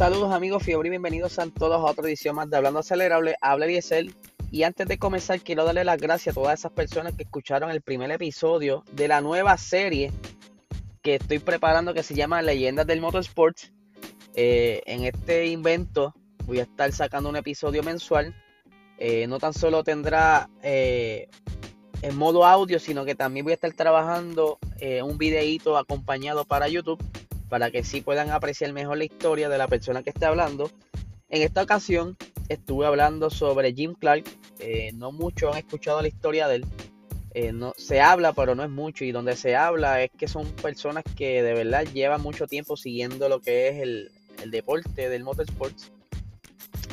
Saludos amigos Fiebre y bienvenidos a todos a otra edición más de Hablando Acelerable. Habla Diesel. Y antes de comenzar quiero darle las gracias a todas esas personas que escucharon el primer episodio de la nueva serie que estoy preparando que se llama Leyendas del Motorsports. Eh, en este invento voy a estar sacando un episodio mensual. Eh, no tan solo tendrá eh, en modo audio, sino que también voy a estar trabajando un videíto acompañado para YouTube para que sí puedan apreciar mejor la historia de la persona que está hablando. En esta ocasión estuve hablando sobre Jim Clark. Eh, no muchos han escuchado la historia de él. Eh, no, se habla, pero no es mucho. Y donde se habla es que son personas que de verdad llevan mucho tiempo siguiendo lo que es el, deporte del motorsports.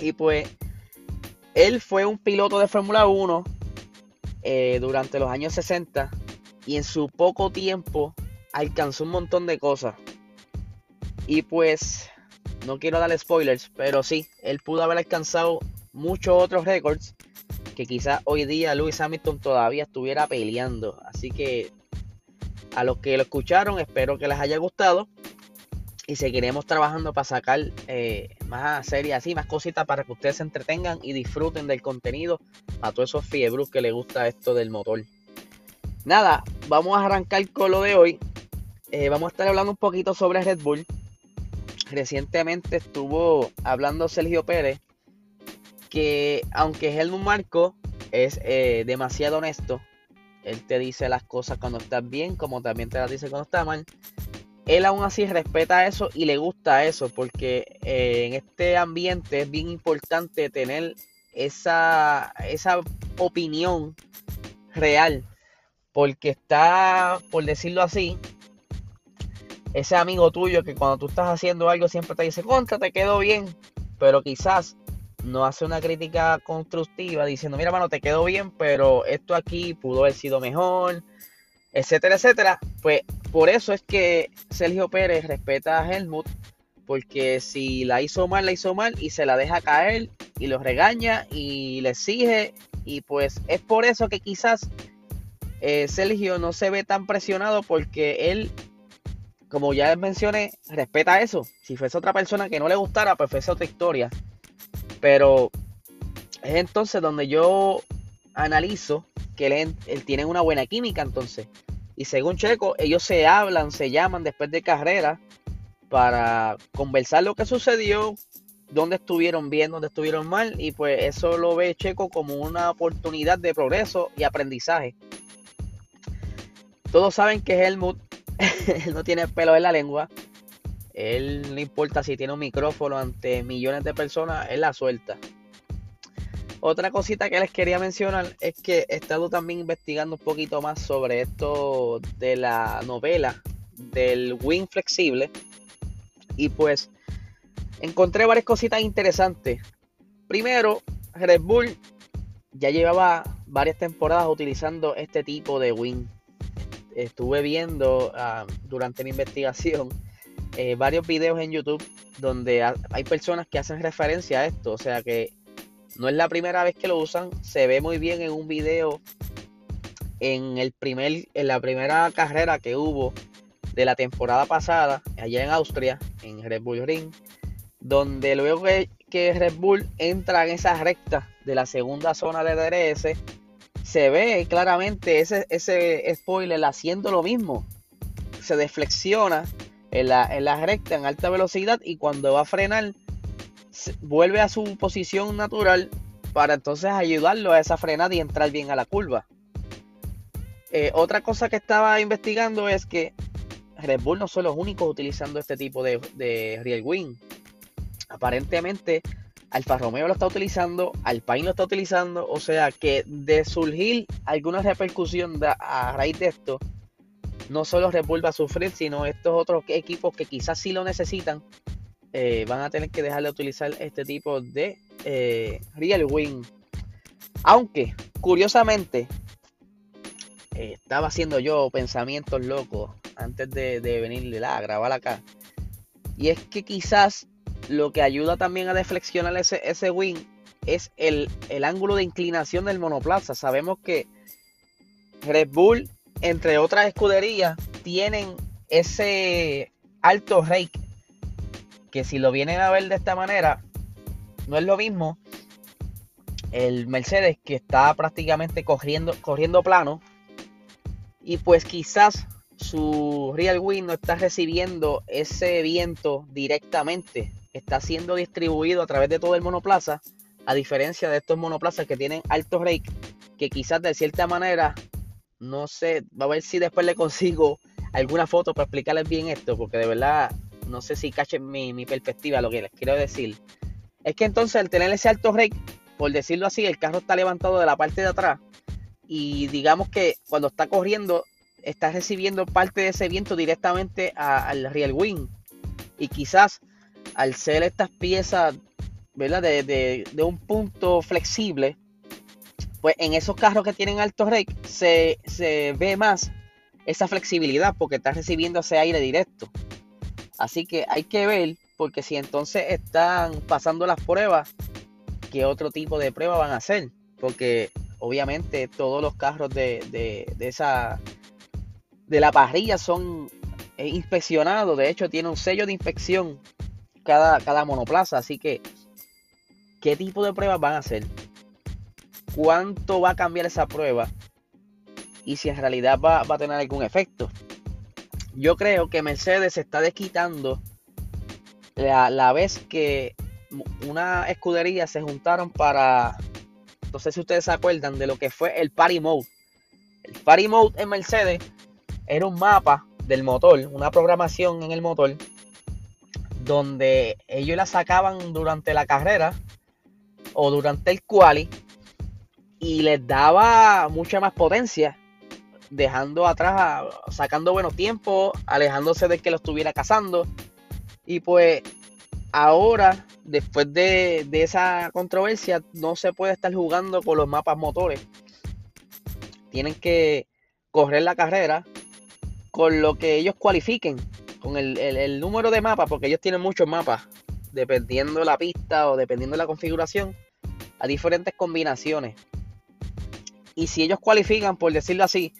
Y pues él fue un piloto de Fórmula 1 eh, durante los años 60 y en su poco tiempo alcanzó un montón de cosas. Y pues, no quiero darle spoilers, pero sí, él pudo haber alcanzado muchos otros récords que quizás hoy día Lewis Hamilton todavía estuviera peleando. Así que a los que lo escucharon, espero que les haya gustado. Y seguiremos trabajando para sacar eh, más series así, más cositas para que ustedes se entretengan y disfruten del contenido a todos esos fiebros que les gusta esto del motor. Nada, vamos a arrancar con lo de hoy. Eh, vamos a estar hablando un poquito sobre Red Bull recientemente estuvo hablando Sergio Pérez que aunque Helmut Marco es eh, demasiado honesto, él te dice las cosas cuando estás bien, como también te las dice cuando está mal. Él aún así respeta eso y le gusta eso, porque eh, en este ambiente es bien importante tener esa, esa opinión real, porque está, por decirlo así, ese amigo tuyo que cuando tú estás haciendo algo siempre te dice, contra, te quedó bien, pero quizás no hace una crítica constructiva diciendo, mira, mano, te quedó bien, pero esto aquí pudo haber sido mejor, etcétera, etcétera. Pues por eso es que Sergio Pérez respeta a Helmut, porque si la hizo mal, la hizo mal y se la deja caer y lo regaña y le exige, y pues es por eso que quizás eh, Sergio no se ve tan presionado porque él como ya mencioné, respeta eso. Si fuese otra persona que no le gustara, pues fuese otra historia. Pero es entonces donde yo analizo que él, tiene una buena química entonces. Y según Checo, ellos se hablan, se llaman después de carrera para conversar lo que sucedió, dónde estuvieron bien, dónde estuvieron mal. Y pues eso lo ve Checo como una oportunidad de progreso y aprendizaje. Todos saben que Helmut él no tiene pelo en la lengua. Él no importa si tiene un micrófono ante millones de personas, él la suelta. Otra cosita que les quería mencionar es que he estado también investigando un poquito más sobre esto de la novela del wing flexible. Y pues encontré varias cositas interesantes. Primero, Red Bull ya llevaba varias temporadas utilizando este tipo de wing estuve viendo ah, durante mi investigación eh, varios videos en YouTube donde hay personas que hacen referencia a esto. O sea que no es la primera vez que lo usan. Se ve muy bien en un video en, el primer, en la primera carrera que hubo de la temporada pasada, allá en Austria, en Red Bull Ring, donde luego que, que Red Bull entra en esa recta de la segunda zona de DRS, se ve claramente ese, ese spoiler haciendo lo mismo. Se deflexiona en la, en la recta en alta velocidad y cuando va a frenar vuelve a su posición natural para entonces ayudarlo a esa frenada y entrar bien a la curva. Eh, otra cosa que estaba investigando es que Red Bull no son los únicos utilizando este tipo de, de real wing. Aparentemente Alfa Romeo lo está utilizando, Alpine lo está utilizando, o sea que de surgir alguna repercusión a raíz de esto, no solo Red a sufrir, sino estos otros equipos que quizás sí lo necesitan, eh, van a tener que dejar de utilizar este tipo de eh, Real Wing. Aunque, curiosamente, estaba haciendo yo pensamientos locos antes de, de venir a grabar acá. Y es que quizás lo que ayuda también a deflexionar ese, ese wing es el, ángulo de inclinación del monoplaza. Sabemos que Red Bull, entre otras escuderías, tienen ese alto rake Porque si lo vienen a ver de esta manera, no es lo mismo el Mercedes que está prácticamente corriendo, corriendo plano y pues quizás su real wing no está recibiendo ese viento directamente, está siendo distribuido a través de todo el monoplaza, a diferencia de estos monoplazas que tienen alto rake, que quizás de cierta manera, no sé, va a ver si después le consigo alguna foto para explicarles bien esto, porque de verdad no sé si cachen mi, mi perspectiva, lo que les quiero decir. Es que entonces al tener ese alto rake, por decirlo así, el carro está levantado de la parte de atrás y digamos que cuando está corriendo está recibiendo parte de ese viento directamente al real wing y quizás al ser estas piezas ¿verdad? De, un punto flexible pues en esos carros que tienen alto rake se, se ve más esa flexibilidad porque está recibiendo ese aire directo así que hay que ver porque si entonces están pasando las pruebas qué otro tipo de prueba van a hacer. Porque obviamente todos los carros de, esa de la parrilla son eh, inspeccionados. De hecho, tiene un sello de inspección cada, cada monoplaza. Así que, ¿qué tipo de pruebas van a hacer? ¿Cuánto va a cambiar esa prueba? Y si en realidad va, va a tener algún efecto. Yo creo que Mercedes se está desquitando la, la vez que una escudería se juntaron para, no sé si ustedes se acuerdan de lo que fue el Party Mode. El Party Mode en Mercedes era un mapa del motor, una programación en el motor, donde ellos la sacaban durante la carrera o durante el quali y les daba mucha más potencia, dejando atrás, sacando buenos tiempos, alejándose de que lo estuviera cazando. Y pues ahora después de, esa controversia, no se puede estar jugando con los mapas motores. Tienen que correr la carrera con lo que ellos cualifiquen, con el, número de mapas, porque ellos tienen muchos mapas, dependiendo la pista o dependiendo de la configuración, a diferentes combinaciones. Y si ellos cualifican, por decirlo así,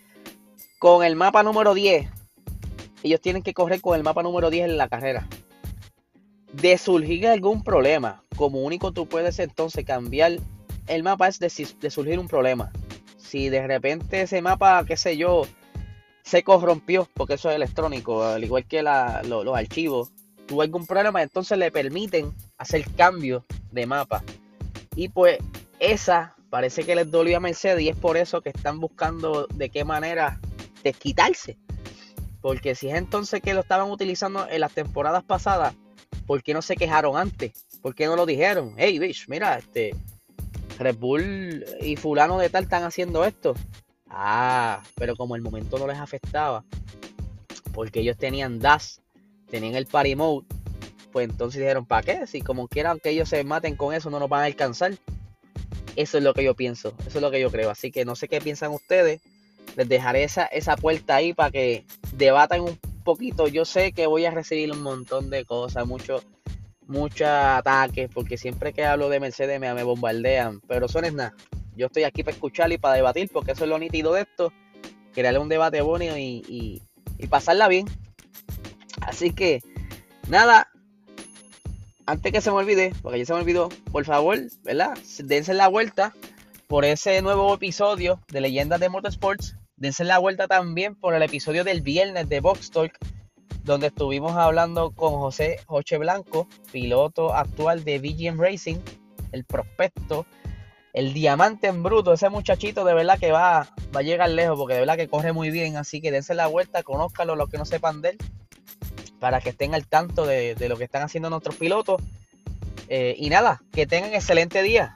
con el mapa número 10, ellos tienen que correr con el mapa número 10 en la carrera de surgir algún problema, como único tú puedes entonces cambiar el mapa es de, surgir un problema. Si de repente ese mapa, qué sé yo, se corrompió, porque eso es electrónico, al igual que los archivos, tuvo algún problema, entonces le permiten hacer cambio de mapa. Y pues esa parece que les dolió a Mercedes y es por eso que están buscando de qué manera desquitarse. Porque si es entonces que lo estaban utilizando en las temporadas pasadas, ¿por qué no se quejaron antes? ¿Por qué no lo dijeron? Hey, bitch, mira, este Red Bull y fulano de tal están haciendo esto. Ah, pero como el momento no les afectaba, porque ellos tenían DAS, tenían el party mode, pues entonces dijeron, ¿para qué? Si como quieran que ellos se maten con eso, no nos van a alcanzar. Eso es lo que yo pienso, eso es lo que yo creo. Así que no sé qué piensan ustedes. Les dejaré esa, esa puerta ahí para que debatan un poquito. Yo sé que voy a recibir un montón de cosas, muchos ataques, porque siempre que hablo de Mercedes me, me bombardean, pero eso no es nada. Yo estoy aquí para escuchar y para debatir, porque eso es lo nítido de esto, crearle un debate bonito y, y, pasarla bien. Así que, nada, antes que se me olvide, porque ya se me olvidó, por favor, ¿verdad? Dense la vuelta por ese nuevo episodio de Leyendas de Motorsports Dense la vuelta también por el episodio del viernes de Box Talk, donde estuvimos hablando con José Joche Blanco, piloto actual de VGM Racing, el prospecto, el diamante en bruto, ese muchachito de verdad que va, va a llegar lejos, porque de verdad que corre muy bien, así que dense la vuelta, conózcalo los que no sepan de él, para que estén al tanto de, lo que están haciendo nuestros pilotos. Eh, y nada, que tengan excelente día.